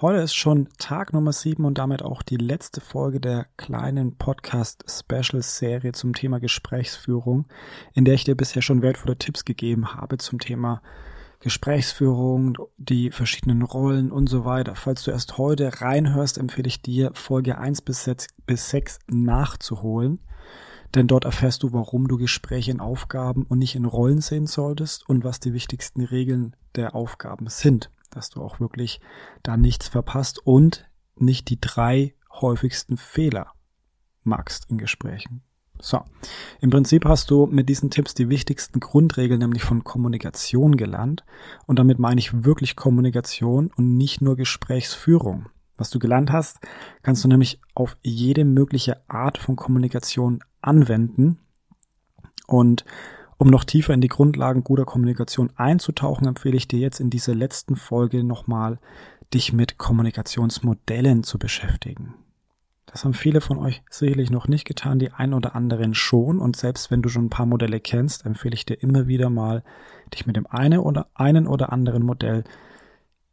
Heute ist schon Tag Nummer 7 und damit auch die letzte Folge der kleinen Podcast-Special-Serie zum Thema Gesprächsführung, in der ich dir bisher schon wertvolle Tipps gegeben habe zum Thema Gesprächsführung, die verschiedenen Rollen und so weiter. Falls du erst heute reinhörst, empfehle ich dir, Folge 1 bis 6, bis 6 nachzuholen. Denn dort erfährst du, warum du Gespräche in Aufgaben und nicht in Rollen sehen solltest und was die wichtigsten Regeln der Aufgaben sind dass du auch wirklich da nichts verpasst und nicht die drei häufigsten Fehler magst in Gesprächen. So, im Prinzip hast du mit diesen Tipps die wichtigsten Grundregeln nämlich von Kommunikation gelernt und damit meine ich wirklich Kommunikation und nicht nur Gesprächsführung. Was du gelernt hast, kannst du nämlich auf jede mögliche Art von Kommunikation anwenden und um noch tiefer in die Grundlagen guter Kommunikation einzutauchen, empfehle ich dir jetzt in dieser letzten Folge nochmal, dich mit Kommunikationsmodellen zu beschäftigen. Das haben viele von euch sicherlich noch nicht getan, die ein oder anderen schon. Und selbst wenn du schon ein paar Modelle kennst, empfehle ich dir immer wieder mal, dich mit dem einen oder einen oder anderen Modell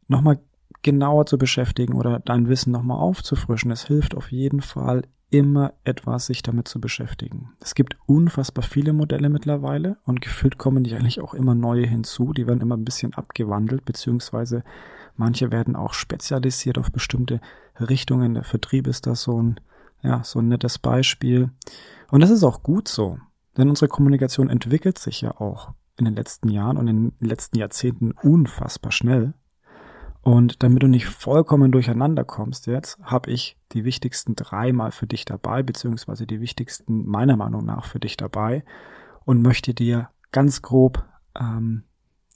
nochmal genauer zu beschäftigen oder dein Wissen nochmal aufzufrischen. Es hilft auf jeden Fall immer etwas, sich damit zu beschäftigen. Es gibt unfassbar viele Modelle mittlerweile und gefühlt kommen die eigentlich auch immer neue hinzu. Die werden immer ein bisschen abgewandelt, beziehungsweise manche werden auch spezialisiert auf bestimmte Richtungen. Der Vertrieb ist da so ein, ja, so ein nettes Beispiel. Und das ist auch gut so, denn unsere Kommunikation entwickelt sich ja auch in den letzten Jahren und in den letzten Jahrzehnten unfassbar schnell. Und damit du nicht vollkommen durcheinander kommst jetzt, habe ich die wichtigsten drei mal für dich dabei, beziehungsweise die wichtigsten meiner Meinung nach für dich dabei und möchte dir ganz grob ähm,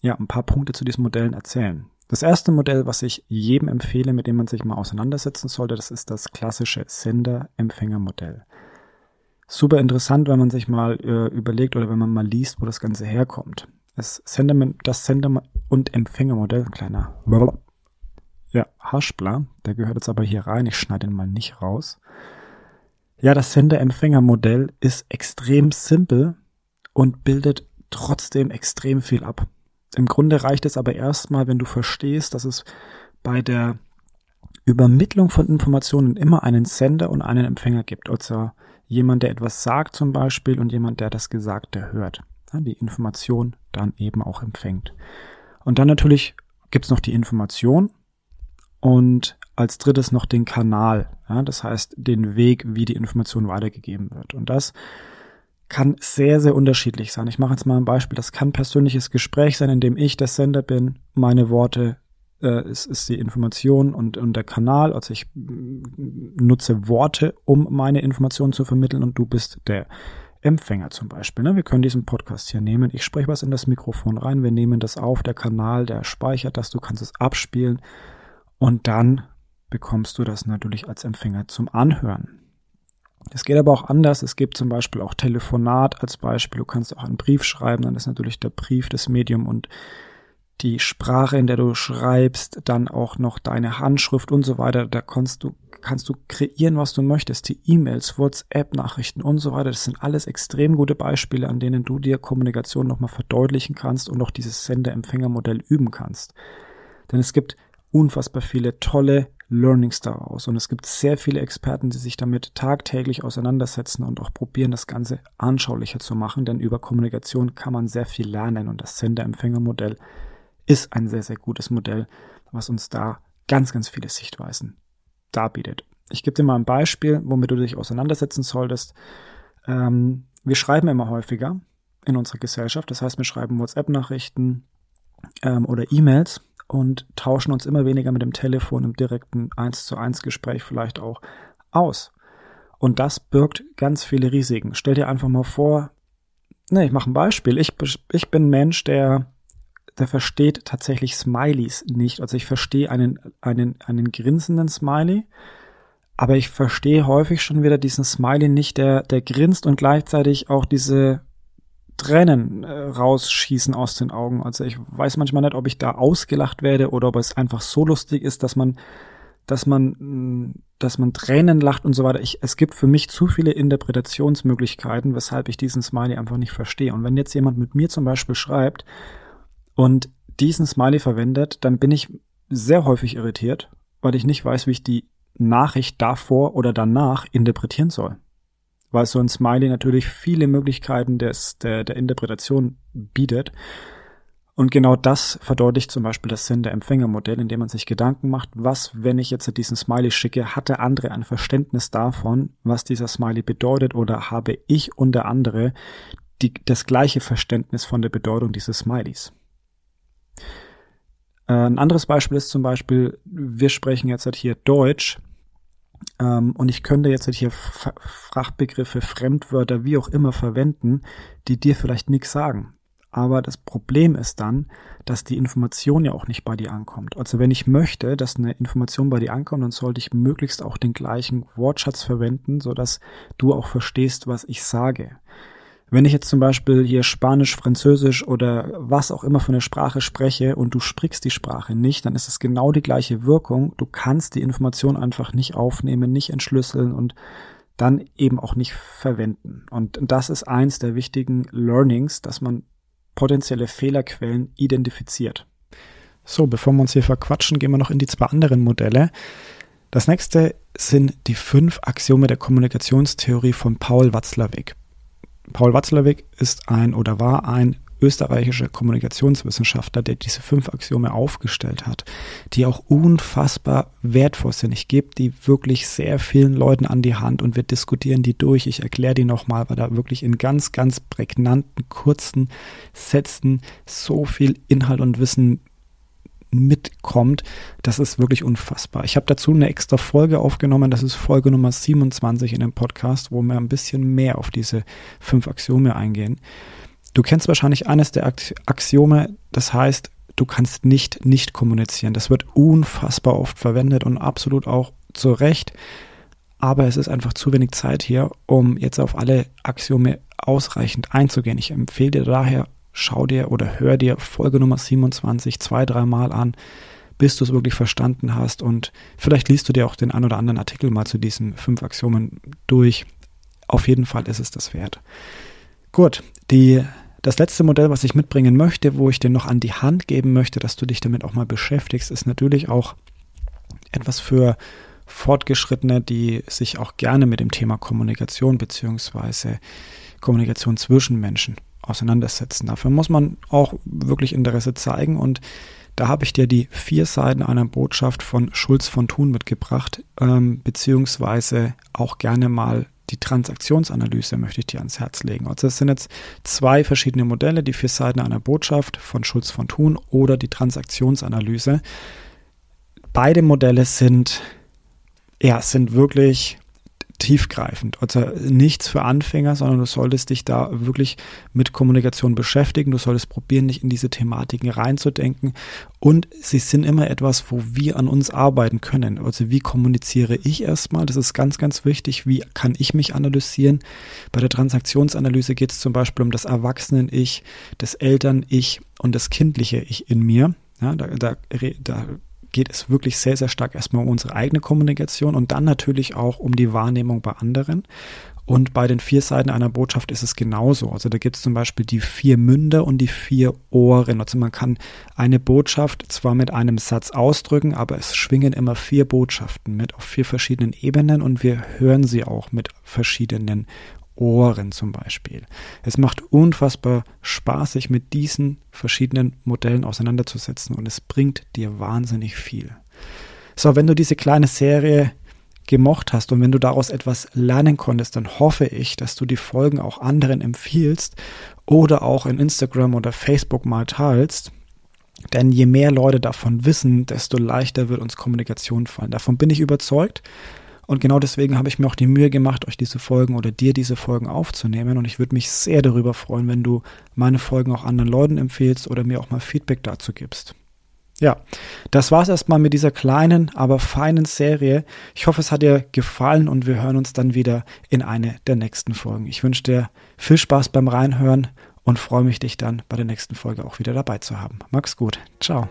ja ein paar Punkte zu diesen Modellen erzählen. Das erste Modell, was ich jedem empfehle, mit dem man sich mal auseinandersetzen sollte, das ist das klassische Sender-Empfänger-Modell. Super interessant, wenn man sich mal äh, überlegt oder wenn man mal liest, wo das Ganze herkommt. Das Sender, das Sender- und Empfängermodell, kleiner ja, Haschbler, der gehört jetzt aber hier rein, ich schneide ihn mal nicht raus. Ja, das Sender-Empfänger-Modell ist extrem simpel und bildet trotzdem extrem viel ab. Im Grunde reicht es aber erstmal, wenn du verstehst, dass es bei der Übermittlung von Informationen immer einen Sender und einen Empfänger gibt. Also jemand, der etwas sagt zum Beispiel und jemand, der das Gesagte hört. Die Information dann eben auch empfängt. Und dann natürlich gibt es noch die Information und als drittes noch den Kanal, ja, das heißt den Weg, wie die Information weitergegeben wird. Und das kann sehr, sehr unterschiedlich sein. Ich mache jetzt mal ein Beispiel. Das kann persönliches Gespräch sein, in dem ich der Sender bin, meine Worte äh, ist, ist die Information und, und der Kanal. Also ich nutze Worte, um meine Informationen zu vermitteln und du bist der Empfänger zum Beispiel. Ne? Wir können diesen Podcast hier nehmen. Ich spreche was in das Mikrofon rein. Wir nehmen das auf. Der Kanal, der speichert das. Du kannst es abspielen. Und dann bekommst du das natürlich als Empfänger zum Anhören. Es geht aber auch anders. Es gibt zum Beispiel auch Telefonat als Beispiel. Du kannst auch einen Brief schreiben. Dann ist natürlich der Brief das Medium und die Sprache, in der du schreibst, dann auch noch deine Handschrift und so weiter. Da kannst du, kannst du kreieren, was du möchtest. Die E-Mails, WhatsApp-Nachrichten und so weiter. Das sind alles extrem gute Beispiele, an denen du dir Kommunikation nochmal verdeutlichen kannst und auch dieses Sender-Empfänger-Modell üben kannst. Denn es gibt unfassbar viele tolle Learnings daraus. Und es gibt sehr viele Experten, die sich damit tagtäglich auseinandersetzen und auch probieren, das Ganze anschaulicher zu machen, denn über Kommunikation kann man sehr viel lernen und das Sender-Empfänger-Modell ist ein sehr, sehr gutes Modell, was uns da ganz, ganz viele Sichtweisen darbietet. Ich gebe dir mal ein Beispiel, womit du dich auseinandersetzen solltest. Ähm, wir schreiben immer häufiger in unserer Gesellschaft, das heißt, wir schreiben WhatsApp-Nachrichten ähm, oder E-Mails und tauschen uns immer weniger mit dem Telefon im direkten 1 zu 1 Gespräch vielleicht auch aus. Und das birgt ganz viele Risiken. Stell dir einfach mal vor, ne, ich mache ein Beispiel. Ich, ich bin Mensch, der, der versteht tatsächlich Smileys nicht. Also ich verstehe einen, einen, einen grinsenden Smiley, aber ich verstehe häufig schon wieder diesen Smiley nicht, der, der grinst und gleichzeitig auch diese Tränen äh, rausschießen aus den Augen. Also ich weiß manchmal nicht, ob ich da ausgelacht werde oder ob es einfach so lustig ist, dass man, dass man, mm, dass man Tränen lacht und so weiter. Ich, es gibt für mich zu viele Interpretationsmöglichkeiten, weshalb ich diesen Smiley einfach nicht verstehe. Und wenn jetzt jemand mit mir zum Beispiel schreibt und diesen Smiley verwendet, dann bin ich sehr häufig irritiert weil ich nicht weiß, wie ich die Nachricht davor oder danach interpretieren soll. Weil so ein Smiley natürlich viele Möglichkeiten des, der, der Interpretation bietet. Und genau das verdeutlicht zum Beispiel das Sender-Empfänger-Modell, indem man sich Gedanken macht, was, wenn ich jetzt diesen Smiley schicke, hat der andere ein Verständnis davon, was dieser Smiley bedeutet oder habe ich und der andere die, das gleiche Verständnis von der Bedeutung dieses Smileys. Äh, ein anderes Beispiel ist zum Beispiel, wir sprechen jetzt halt hier Deutsch ähm, und ich könnte jetzt halt hier Fachbegriffe, Fremdwörter, wie auch immer verwenden, die dir vielleicht nichts sagen. Aber das Problem ist dann, dass die Information ja auch nicht bei dir ankommt. Also wenn ich möchte, dass eine Information bei dir ankommt, dann sollte ich möglichst auch den gleichen Wortschatz verwenden, so dass du auch verstehst, was ich sage. Wenn ich jetzt zum Beispiel hier Spanisch, Französisch oder was auch immer für eine Sprache spreche und du sprichst die Sprache nicht, dann ist es genau die gleiche Wirkung. Du kannst die Information einfach nicht aufnehmen, nicht entschlüsseln und dann eben auch nicht verwenden. Und das ist eins der wichtigen Learnings, dass man potenzielle Fehlerquellen identifiziert. So, bevor wir uns hier verquatschen, gehen wir noch in die zwei anderen Modelle. Das nächste sind die fünf Axiome der Kommunikationstheorie von Paul Watzlawick. Paul Watzlawick ist ein oder war ein österreichischer Kommunikationswissenschaftler, der diese fünf Axiome aufgestellt hat, die auch unfassbar wertvoll sind. Ich gebe die wirklich sehr vielen Leuten an die Hand und wir diskutieren die durch. Ich erkläre die nochmal, weil da wirklich in ganz, ganz prägnanten, kurzen Sätzen so viel Inhalt und Wissen mitkommt, das ist wirklich unfassbar. Ich habe dazu eine extra Folge aufgenommen, das ist Folge Nummer 27 in dem Podcast, wo wir ein bisschen mehr auf diese fünf Axiome eingehen. Du kennst wahrscheinlich eines der Axiome, das heißt, du kannst nicht nicht kommunizieren. Das wird unfassbar oft verwendet und absolut auch zu Recht. Aber es ist einfach zu wenig Zeit hier, um jetzt auf alle Axiome ausreichend einzugehen. Ich empfehle dir daher schau dir oder hör dir Folge Nummer 27 zwei, dreimal an, bis du es wirklich verstanden hast. Und vielleicht liest du dir auch den ein oder anderen Artikel mal zu diesen fünf Axiomen durch. Auf jeden Fall ist es das wert. Gut, die, das letzte Modell, was ich mitbringen möchte, wo ich dir noch an die Hand geben möchte, dass du dich damit auch mal beschäftigst, ist natürlich auch etwas für Fortgeschrittene, die sich auch gerne mit dem Thema Kommunikation beziehungsweise Kommunikation zwischen Menschen auseinandersetzen. Dafür muss man auch wirklich Interesse zeigen und da habe ich dir die vier Seiten einer Botschaft von Schulz von Thun mitgebracht, ähm, beziehungsweise auch gerne mal die Transaktionsanalyse möchte ich dir ans Herz legen. Also es sind jetzt zwei verschiedene Modelle, die vier Seiten einer Botschaft von Schulz von Thun oder die Transaktionsanalyse. Beide Modelle sind ja, sind wirklich tiefgreifend. Also nichts für Anfänger, sondern du solltest dich da wirklich mit Kommunikation beschäftigen. Du solltest probieren, nicht in diese Thematiken reinzudenken. Und sie sind immer etwas, wo wir an uns arbeiten können. Also wie kommuniziere ich erstmal? Das ist ganz, ganz wichtig. Wie kann ich mich analysieren? Bei der Transaktionsanalyse geht es zum Beispiel um das Erwachsenen-Ich, das Eltern-Ich und das kindliche Ich in mir. Ja, da, da, da geht es wirklich sehr, sehr stark erstmal um unsere eigene Kommunikation und dann natürlich auch um die Wahrnehmung bei anderen. Und bei den vier Seiten einer Botschaft ist es genauso. Also da gibt es zum Beispiel die vier Münder und die vier Ohren. Also man kann eine Botschaft zwar mit einem Satz ausdrücken, aber es schwingen immer vier Botschaften mit auf vier verschiedenen Ebenen und wir hören sie auch mit verschiedenen Ohren zum Beispiel. Es macht unfassbar Spaß, sich mit diesen verschiedenen Modellen auseinanderzusetzen und es bringt dir wahnsinnig viel. So, wenn du diese kleine Serie gemocht hast und wenn du daraus etwas lernen konntest, dann hoffe ich, dass du die Folgen auch anderen empfiehlst oder auch in Instagram oder Facebook mal teilst. Denn je mehr Leute davon wissen, desto leichter wird uns Kommunikation fallen. Davon bin ich überzeugt. Und genau deswegen habe ich mir auch die Mühe gemacht, euch diese Folgen oder dir diese Folgen aufzunehmen. Und ich würde mich sehr darüber freuen, wenn du meine Folgen auch anderen Leuten empfehlst oder mir auch mal Feedback dazu gibst. Ja, das war's erstmal mit dieser kleinen, aber feinen Serie. Ich hoffe, es hat dir gefallen und wir hören uns dann wieder in eine der nächsten Folgen. Ich wünsche dir viel Spaß beim Reinhören und freue mich, dich dann bei der nächsten Folge auch wieder dabei zu haben. Mach's gut. Ciao.